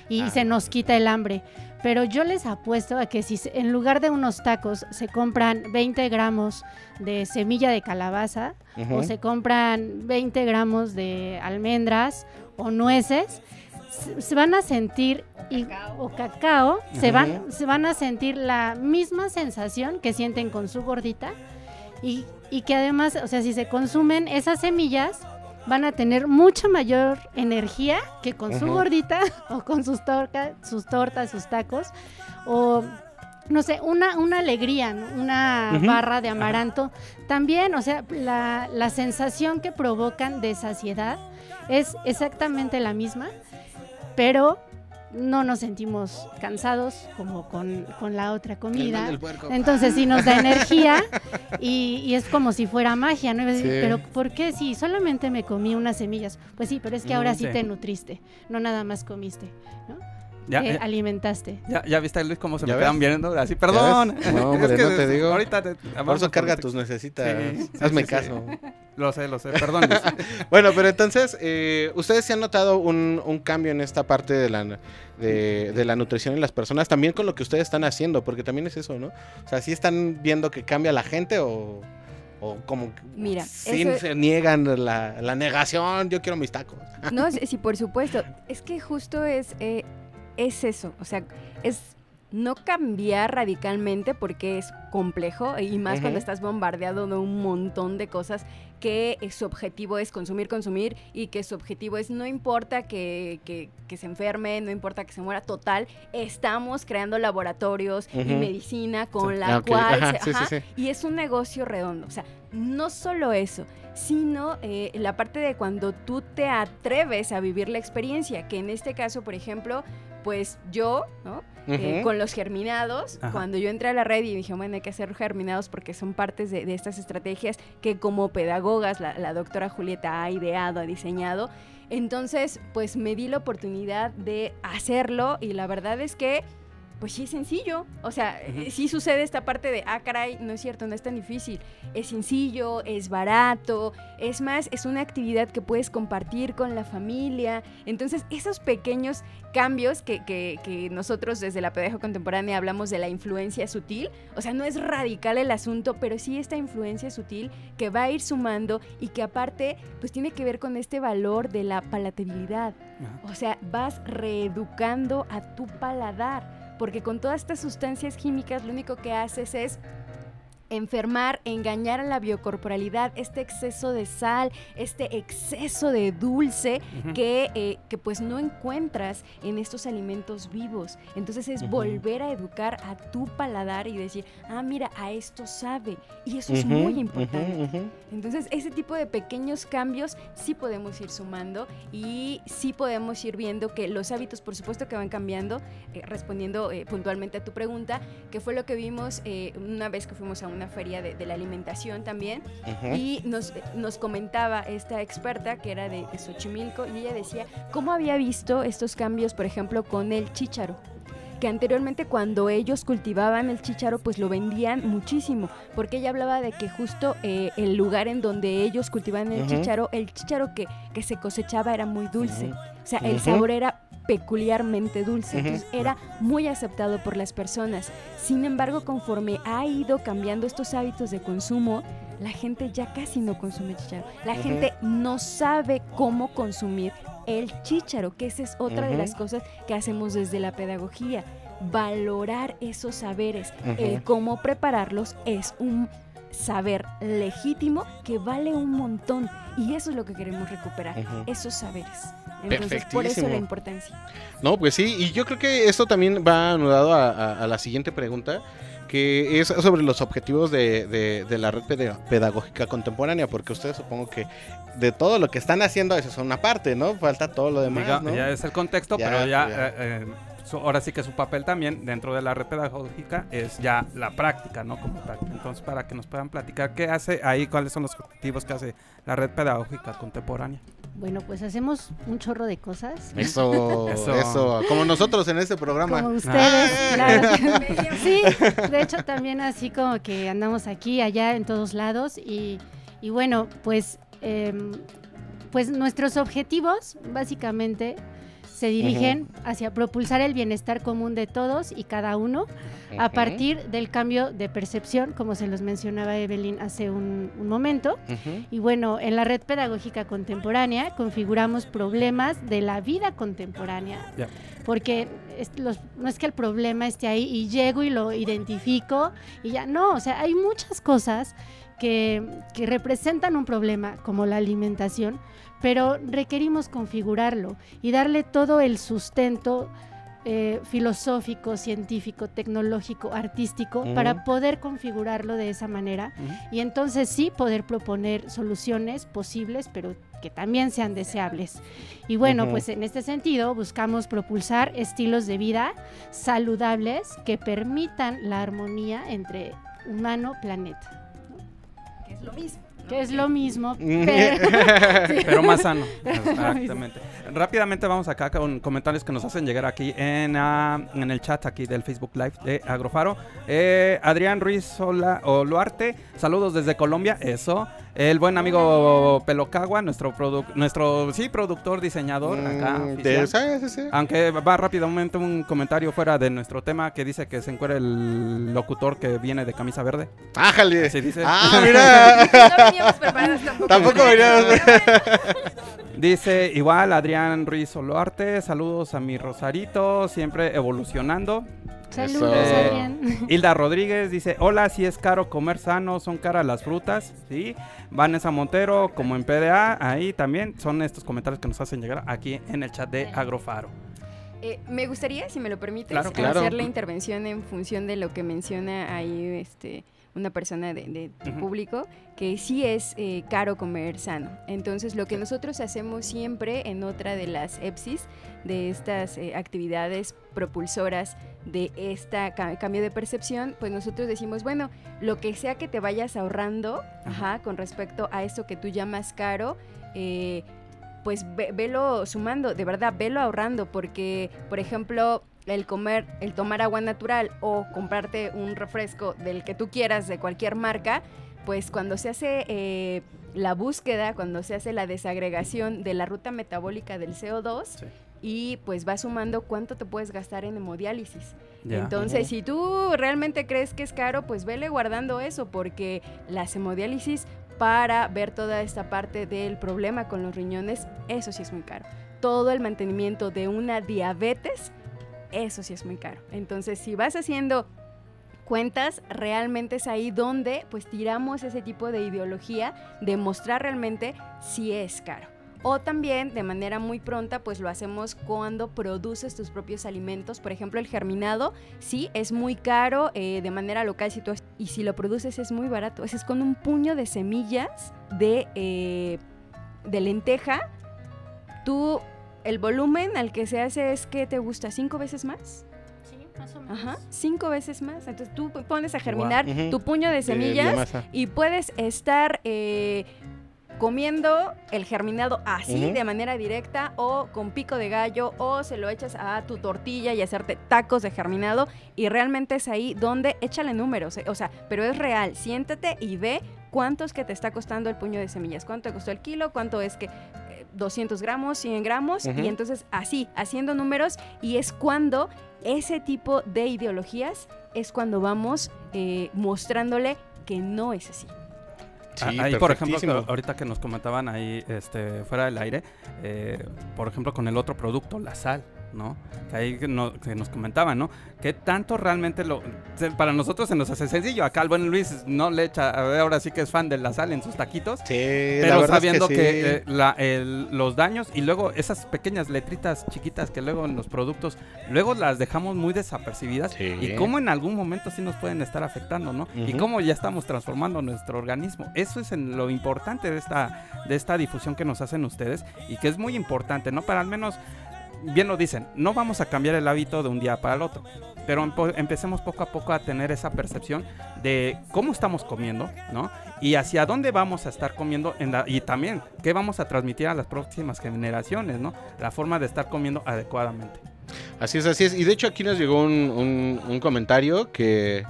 Y ah. se nos quita el hambre. Pero yo les apuesto a que si en lugar de unos tacos se compran 20 gramos de semilla de calabaza o se compran 20 gramos de almendras o nueces, se van a sentir o cacao, se van, se van a sentir la misma sensación que sienten con su gordita y, y que además, o sea, si se consumen esas semillas, van a tener mucha mayor energía que con su gordita *laughs* o con sus, tortas, sus tortas, sus tacos o no sé, una, una alegría, una barra de amaranto. También, o sea, la, la sensación que provocan de saciedad es exactamente la misma, pero no nos sentimos cansados como con, la otra comida. Entonces sí nos da *laughs* energía y, es como si fuera magia, ¿no? Pero ¿por qué si solamente me comí unas semillas? Pues sí, pero es que ahora sí, te nutriste, no nada más comiste, ¿no? Ya, eh, alimentaste. Ya, ya viste, Luis, cómo se me quedan viendo. Así, perdón. *laughs* No, hombre, no te digo. Ahorita te, Por eso carga tus necesitas. Hazme caso. Lo sé, lo sé. Perdón. *laughs* bueno, pero entonces, eh, ¿ustedes se han notado un, un, cambio en esta parte de la, de, de, la nutrición en las personas? También con lo que ustedes están haciendo, porque también es eso, ¿no? O sea, ¿sí están viendo que cambia la gente o...? o como Mira, se niegan la, la, negación, yo quiero mis tacos. No, *laughs* sí, por supuesto. Es que justo es, eh, es eso, o sea, es no cambiar radicalmente porque es complejo y más cuando estás bombardeado de un montón de cosas que su objetivo es consumir, consumir y que su objetivo es no importa que, que, se enferme, no importa que se muera, total, estamos creando laboratorios y medicina con la ah, cual... y es un negocio redondo, o sea, no solo eso, sino eh, la parte de cuando tú te atreves a vivir la experiencia, que en este caso, por ejemplo, pues yo, ¿no? Eh, con los germinados, cuando yo entré a la red y dije, bueno, hay que hacer germinados porque son partes de, estas estrategias que como pedagogas la, la, doctora Julieta ha ideado, ha diseñado. Entonces, pues me di la oportunidad de hacerlo y la verdad es que pues sí es sencillo. O sea, eh, sí sucede esta parte de, ah, caray, no es cierto, no es tan difícil. Es sencillo, es barato, es más, es una actividad que puedes compartir con la familia. Entonces, esos pequeños cambios que, que, nosotros desde la pedagogía contemporánea hablamos de la influencia sutil, o sea, no es radical el asunto, pero sí esta influencia sutil que va a ir sumando y que aparte, pues tiene que ver con este valor de la palatabilidad. O sea, vas reeducando a tu paladar porque con todas estas sustancias químicas lo único que haces es enfermar, engañar a la biocorporalidad, este exceso de sal, este exceso de dulce que, eh, que, pues no encuentras en estos alimentos vivos. Entonces es volver a educar a tu paladar y decir, ah, mira, a esto sabe. Y eso es muy importante. Entonces ese tipo de pequeños cambios sí podemos ir sumando y sí podemos ir viendo que los hábitos, por supuesto que van cambiando, eh, respondiendo eh, puntualmente a tu pregunta, que fue lo que vimos una vez que fuimos a una feria de, la alimentación también, y nos, nos, comentaba esta experta que era de, Xochimilco, y ella decía cómo había visto estos cambios, por ejemplo, con el chícharo que anteriormente cuando ellos cultivaban el chícharo pues lo vendían muchísimo, porque ella hablaba de que justo eh, el lugar en donde ellos cultivaban el chícharo, el chícharo que, que se cosechaba era muy dulce, o sea, el sabor era peculiarmente dulce, entonces era muy aceptado por las personas. Sin embargo, conforme ha ido cambiando estos hábitos de consumo, la gente ya casi no consume chicharro. La gente no sabe cómo consumir el chícharo, que esa es otra de las cosas que hacemos desde la pedagogía. Valorar esos saberes, el cómo prepararlos es un saber legítimo que vale un montón. Y eso es lo que queremos recuperar, esos saberes. Entonces, por eso la importancia. No, pues sí, y yo creo que esto también va anudado a, la siguiente pregunta, que es sobre los objetivos de, la red pedagógica contemporánea, porque ustedes supongo que de todo lo que están haciendo, eso es una parte, ¿no? Falta todo lo demás. Ya es el contexto, pero ya... Eh, eh, ahora sí que su papel también dentro de la red pedagógica es ya la práctica, ¿no? Como tal. Entonces, para que nos puedan platicar qué hace ahí, cuáles son los objetivos que hace la red pedagógica contemporánea. Bueno, pues hacemos un chorro de cosas. Eso, eso, como nosotros en este programa. Como ustedes, claro. *laughs* sí, de hecho también así como que andamos aquí, allá, en todos lados y, y bueno, pues, em, pues nuestros objetivos básicamente se dirigen hacia propulsar el bienestar común de todos y cada uno a partir del cambio de percepción, como se los mencionaba Evelyn hace un, momento. Y bueno, en la red pedagógica contemporánea configuramos problemas de la vida contemporánea, porque no es que el problema esté ahí y llego y lo identifico y ya, no, o sea, hay muchas cosas que, que representan un problema, como la alimentación, pero requerimos configurarlo y darle todo el sustento eh, filosófico, científico, tecnológico, artístico, para poder configurarlo de esa manera y entonces sí poder proponer soluciones posibles, pero que también sean deseables. Y bueno, pues en este sentido buscamos propulsar estilos de vida saludables que permitan la armonía entre humano-planeta. Que es lo mismo que es lo mismo, *laughs* pero, más *laughs* sano. Exactamente. Rápidamente vamos acá con comentarios que nos hacen llegar aquí en, ah, en el chat aquí del Facebook Live de Agrofaro. Eh, Adrián Ruiz Oluarte, saludos desde Colombia, eso. El buen amigo Pelocagua, nuestro nuestro sí productor, diseñador mm, acá. Aunque va rápidamente un comentario fuera de nuestro tema que dice que se encuentra el locutor que viene de camisa verde. ¡Ájale! Así dice. ¡Ah, *laughs* mira! *laughs* no veníamos preparados tampoco. Tampoco veníamos *laughs* Dice igual Adrián Ruiz Oluarte, saludos a mi Rosarito, siempre evolucionando. Saludos, *laughs* Adrián. Hilda Rodríguez dice, hola, si es caro comer sano, son caras las frutas, ¿sí? Vanessa Montero, como en PDA, ahí también son estos comentarios que nos hacen llegar aquí en el chat de Agrofaro. Eh, me gustaría, si me lo permites, hacer la intervención en función de lo que menciona ahí este una persona de, tu público, que sí es eh, caro comer sano. Entonces, lo que nosotros hacemos siempre en otra de las EPSIS, de estas eh, actividades propulsoras de este cambio de percepción, pues nosotros decimos, bueno, lo que sea que te vayas ahorrando, ajá, con respecto a eso que tú llamas caro, eh, pues velo sumando, de verdad, velo ahorrando, porque, por ejemplo, el comer, el tomar agua natural o comprarte un refresco del que tú quieras de cualquier marca, pues cuando se hace eh, la búsqueda, cuando se hace la desagregación de la ruta metabólica del CO2, y pues va sumando cuánto te puedes gastar en hemodiálisis. Entonces, si tú realmente crees que es caro, pues vele guardando eso, porque la hemodiálisis para ver toda esta parte del problema con los riñones, eso sí es muy caro. Todo el mantenimiento de una diabetes eso sí es muy caro. Entonces, si vas haciendo cuentas, realmente es ahí donde pues tiramos ese tipo de ideología de mostrar realmente si es caro. O también de manera muy pronta, pues lo hacemos cuando produces tus propios alimentos. Por ejemplo, el germinado, sí, es muy caro eh, de manera local si tú, y si lo produces es muy barato. Es con un puño de semillas de, eh, de lenteja. Tú el volumen al que se hace es que te gusta cinco veces más. Sí, más o menos. Ajá, cinco veces más. Entonces tú pones a germinar tu puño de semillas y puedes estar eh, comiendo el germinado así, de manera directa, o con pico de gallo, o se lo echas a tu tortilla y hacerte tacos de germinado. Y realmente es ahí donde échale números. Eh, o sea, pero es real. Siéntate y ve cuánto es que te está costando el puño de semillas, cuánto te costó el kilo, cuánto es que 200 gramos, 100 gramos, y entonces así, haciendo números, y es cuando ese tipo de ideologías es cuando vamos eh, mostrándole que no es así. ahí, por ejemplo, ahorita que nos comentaban ahí este, fuera del aire, eh, por ejemplo, con el otro producto, la sal. ¿No? Que ahí que nos comentaban, ¿no? Que tanto realmente lo... Para nosotros se nos hace sencillo. Acá el buen Luis no le echa... Ahora sí que es fan de la sal en sus taquitos. Sí, Pero sabiendo que, eh, los daños y luego esas pequeñas letritas chiquitas que luego en los productos, luego las dejamos muy desapercibidas. Y cómo en algún momento sí nos pueden estar afectando, ¿no? Y cómo ya estamos transformando nuestro organismo. Eso es en lo importante de esta, de esta difusión que nos hacen ustedes y que es muy importante, ¿no? Para al menos bien lo dicen, no vamos a cambiar el hábito de un día para el otro, pero empecemos poco a poco a tener esa percepción de cómo estamos comiendo, ¿no? Y hacia dónde vamos a estar comiendo en y también qué vamos a transmitir a las próximas generaciones, ¿no? La forma de estar comiendo adecuadamente. Así es, así es. Y de hecho aquí nos llegó un, comentario que,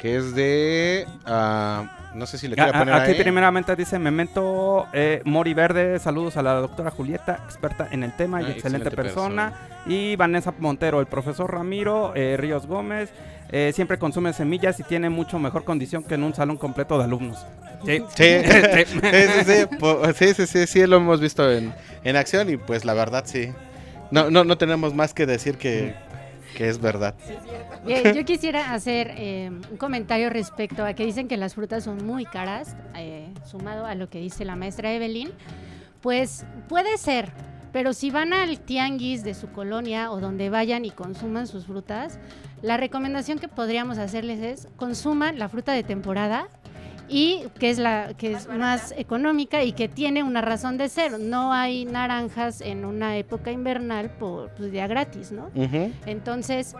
que es de... Ah, no sé si le quiero poner Aquí primeramente dice Memento eh, Mori Verde, saludos a la doctora Julieta, experta en el tema y ah, excelente, persona. Y Vanessa Montero, el profesor Ramiro eh, Ríos Gómez, eh, siempre consume semillas y tiene mucho mejor condición que en un salón completo de alumnos. Sí, sí, sí, *laughs* *laughs* sí, sí, sí, lo hemos visto en, en acción y pues la verdad sí. No, no, no tenemos más que decir que, que es verdad. Yo quisiera hacer eh, un comentario respecto a que dicen que las frutas son muy caras, eh, sumado a lo que dice la maestra Evelyn. Pues puede ser, pero si van al tianguis de su colonia o donde vayan y consuman sus frutas, la recomendación que podríamos hacerles es consuman la fruta de temporada y que es la que es más económica y que tiene una razón de ser. No hay naranjas en una época invernal por pues, día gratis, ¿no? Entonces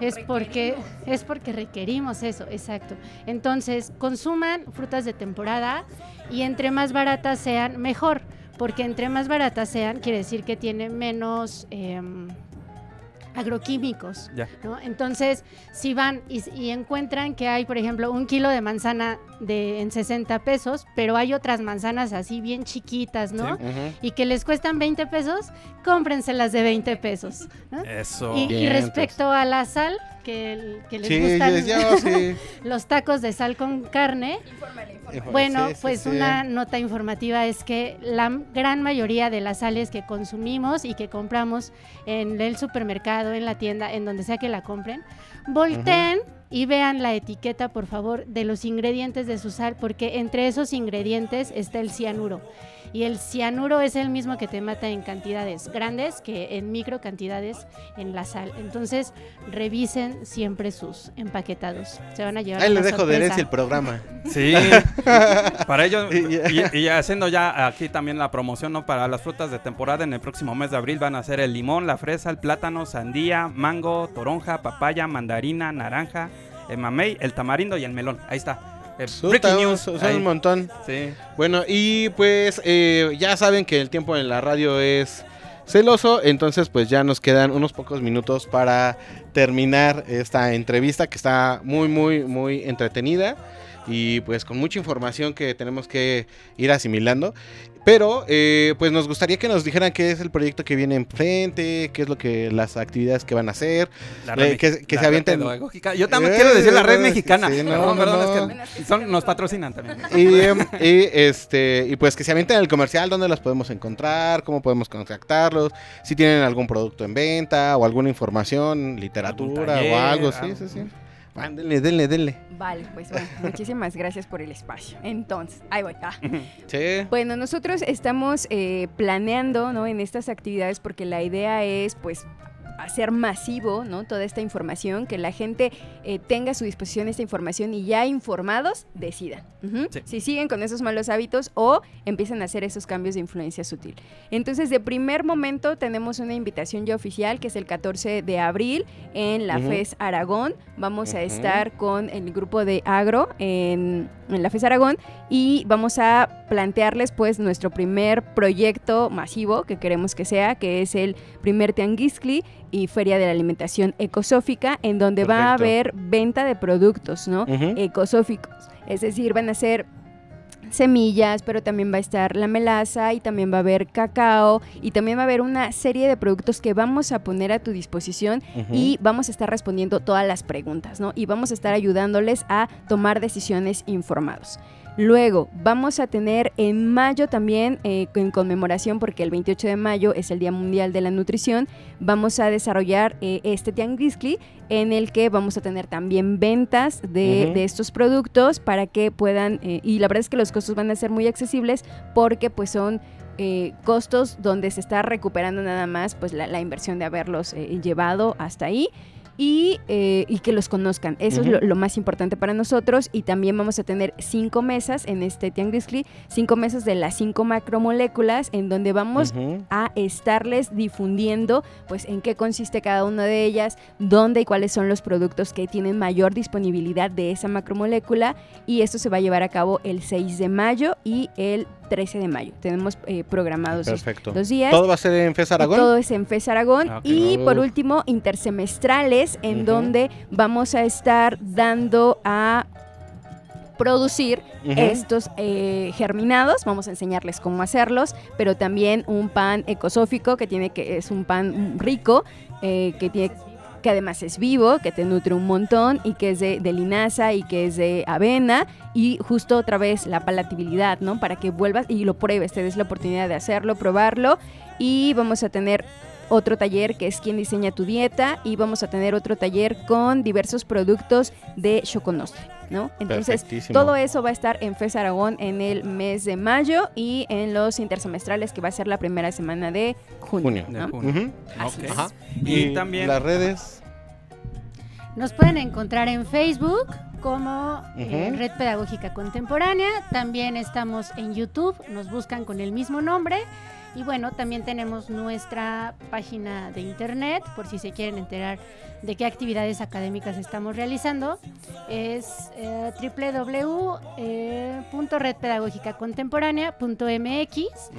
es porque es porque requerimos eso, exacto. Entonces consuman frutas de temporada y entre más baratas sean mejor, porque entre más baratas sean quiere decir que tiene menos em, agroquímicos. ¿no? Entonces, si van y, encuentran que hay, por ejemplo, un kilo de manzana de, en 60 pesos, pero hay otras manzanas así bien chiquitas, ¿no? Y que les cuestan 20 pesos, cómprenselas de 20te pesos. Eso. Y, respecto a la sal, que, les gustan *laughs* los tacos de sal con carne. Bueno, pues una nota informativa es que la gran mayoría de las sales que consumimos y que compramos en el supermercado, en la tienda, en donde sea que la compren, volteen y vean la etiqueta, por favor, de los ingredientes de su sal, porque entre esos ingredientes está el cianuro. Y el cianuro es el mismo que te mata en cantidades grandes que en micro cantidades en la sal. Entonces, revisen siempre sus empaquetados. Se van a llevar Ahí le dejo de herencia el programa. *laughs* Sí. para ello, *laughs* y, haciendo ya aquí también la promoción, ¿no? Para las frutas de temporada en el próximo mes de abril van a ser el limón, la fresa, el plátano, sandía, mango, toronja, papaya, mandarina, naranja, el mamey, el tamarindo y el melón. Ahí está. Breaking news. Son un montón. Sí. Bueno, y pues eh, ya saben que el tiempo en la radio es celoso, entonces pues ya nos quedan unos pocos minutos para terminar esta entrevista que está muy, muy, muy entretenida y pues con mucha información que tenemos que ir asimilando. Pero, eh, pues nos gustaría que nos dijeran qué es el proyecto que viene enfrente, qué es lo que las actividades que van a hacer, eh, que, se avienten. Yo también quiero decir la red mexicana. son, nos patrocinan también. Y, este, y pues que se avienten el comercial, dónde las podemos encontrar, cómo podemos contactarlos, si tienen algún producto en venta o alguna información, literatura o algo, sí, sí, sí. Denle, denle, denle. Vale, pues bueno, *laughs* muchísimas gracias por el espacio. Entonces, ahí voy. Ah. Sí. Bueno, nosotros estamos eh, planeando, ¿no? En estas actividades porque la idea es, pues, hacer masivo ¿no? toda esta información, que la gente eh, tenga a su disposición esta información y ya informados decidan si siguen con esos malos hábitos o empiezan a hacer esos cambios de influencia sutil. Entonces, de primer momento tenemos una invitación ya oficial que es el 14 de abril en la FES Aragón. Vamos a estar con el grupo de Agro en, en la FES Aragón y vamos a plantearles pues nuestro primer proyecto masivo que queremos que sea, que es el primer Tianguiscli y Feria de la Alimentación Ecosófica, en donde va a haber venta de productos, ¿no? Ecosóficos. Es decir, van a ser semillas, pero también va a estar la melaza y también va a haber cacao y también va a haber una serie de productos que vamos a poner a tu disposición y vamos a estar respondiendo todas las preguntas, ¿no? Y vamos a estar ayudándoles a tomar decisiones informados. Luego, vamos a tener en mayo también, eh, en conmemoración, porque el 28 de mayo es el Día Mundial de la Nutrición, vamos a desarrollar eh, este Tianguiscli en el que vamos a tener también ventas de, estos productos para que puedan, eh, y la verdad es que los costos van a ser muy accesibles porque pues son costos donde se está recuperando nada más pues la, inversión de haberlos llevado hasta ahí eh, y, que los conozcan. Eso es lo, más importante para nosotros. Y también vamos a tener cinco mesas en este Tianguisli, cinco mesas de las cinco macromoléculas, en donde vamos a estarles difundiendo, pues, en qué consiste cada una de ellas, dónde y cuáles son los productos que tienen mayor disponibilidad de esa macromolécula. Y esto se va a llevar a cabo el 6 de mayo y el 13 de mayo. Tenemos eh, programados dos días. ¿Todo va a ser en FES Aragón? Todo es en FES Aragón. Ah, y por último, intersemestrales, en donde vamos a estar dando a producir estos eh, germinados, vamos a enseñarles cómo hacerlos, pero también un pan ecosófico que tiene que es un pan rico eh, que tiene que además es vivo, que te nutre un montón y que es de, linaza y que es de avena. Y justo otra vez la palatabilidad, ¿no? Para que vuelvas y lo pruebes, te des la oportunidad de hacerlo, probarlo. Y vamos a tener otro taller que es quien diseña tu dieta y vamos a tener otro taller con diversos productos de Choconostre, ¿no? Entonces, todo eso va a estar en FES Aragón en el mes de mayo y en los intersemestrales que va a ser la primera semana de junio. Y, también las redes. Nos pueden encontrar en Facebook como eh, Red Pedagógica Contemporánea. También estamos en YouTube, nos buscan con el mismo nombre. Y bueno, también tenemos nuestra página de internet por si se quieren enterar de qué actividades académicas estamos realizando. Es eh, www.redpedagogicacontemporánea.mx.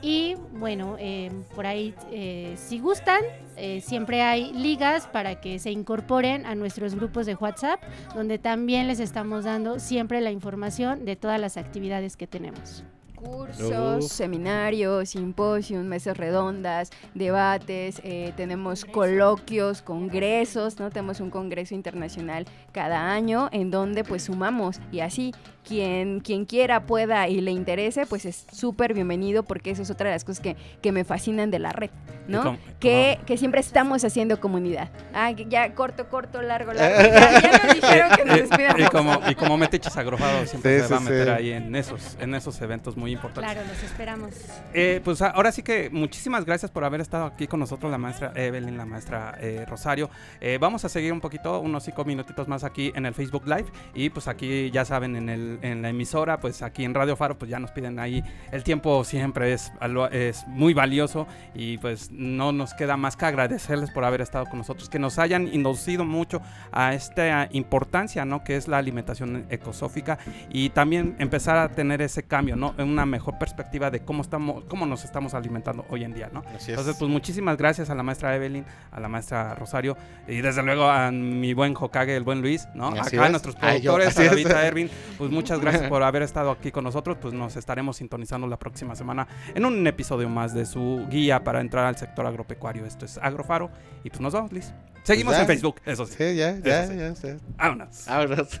Y bueno, eh, por ahí, eh, si gustan, eh, siempre hay ligas para que se incorporen a nuestros grupos de WhatsApp, donde también les estamos dando siempre la información de todas las actividades que tenemos cursos, seminarios, simposios, mesas redondas, debates, eh, tenemos coloquios, congresos, ¿no? Tenemos un congreso internacional cada año en donde pues sumamos y así quien, quien quiera, pueda y le interese, pues es súper bienvenido porque eso es otra de las cosas que, que me fascinan de la red, ¿no? que, que, siempre estamos haciendo comunidad. Ah, ya corto, corto, largo, largo. *laughs* Ya, nos dijeron que nos despidamos. Y, como, y como Metiches Agrofado siempre se va a meter ahí en esos, en esos eventos muy importantes. Claro, los esperamos. Eh, pues ahora sí que muchísimas gracias por haber estado aquí con nosotros, la maestra Evelyn, la maestra eh, Rosario. Eh, vamos a seguir un poquito, unos cinco minutitos más aquí en el Facebook Live y pues aquí ya saben en el en la emisora, pues aquí en Radio Faro, pues ya nos piden ahí. El tiempo siempre es, es muy valioso y pues no nos queda más que agradecerles por haber estado con nosotros, que nos hayan inducido mucho a esta importancia, ¿no? Que es la alimentación ecosófica y también empezar a tener ese cambio, ¿no? En una mejor perspectiva de cómo estamos, cómo nos estamos alimentando hoy en día, ¿no? Entonces, pues muchísimas gracias a la maestra Evelyn, a la maestra Rosario y desde luego a mi buen Hokage, el buen Luis, ¿no? Acá a nuestros productores, a David Ervin, pues muchas muchas gracias por haber estado aquí con nosotros. Pues nos estaremos sintonizando la próxima semana en un episodio más de su guía para entrar al sector agropecuario. Esto es Agrofaro. Y pues nos vamos, Liz. Seguimos pues en Facebook, eso sí. Sí, ya, ya, ya. Vámonos. Vámonos.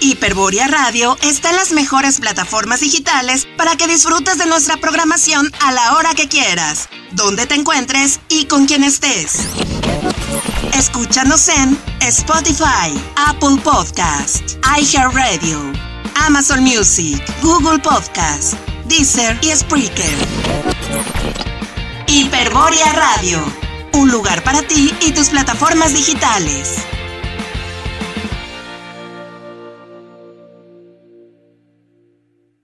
Hiperboria Radio está en las mejores plataformas digitales para que disfrutes de nuestra programación a la hora que quieras, donde te encuentres y con quien estés. Escúchanos en Spotify, Apple Podcast, iHeartRadio, Amazon Music, Google Podcast, Deezer y Spreaker. Hiperboria Radio, un lugar para ti y tus plataformas digitales.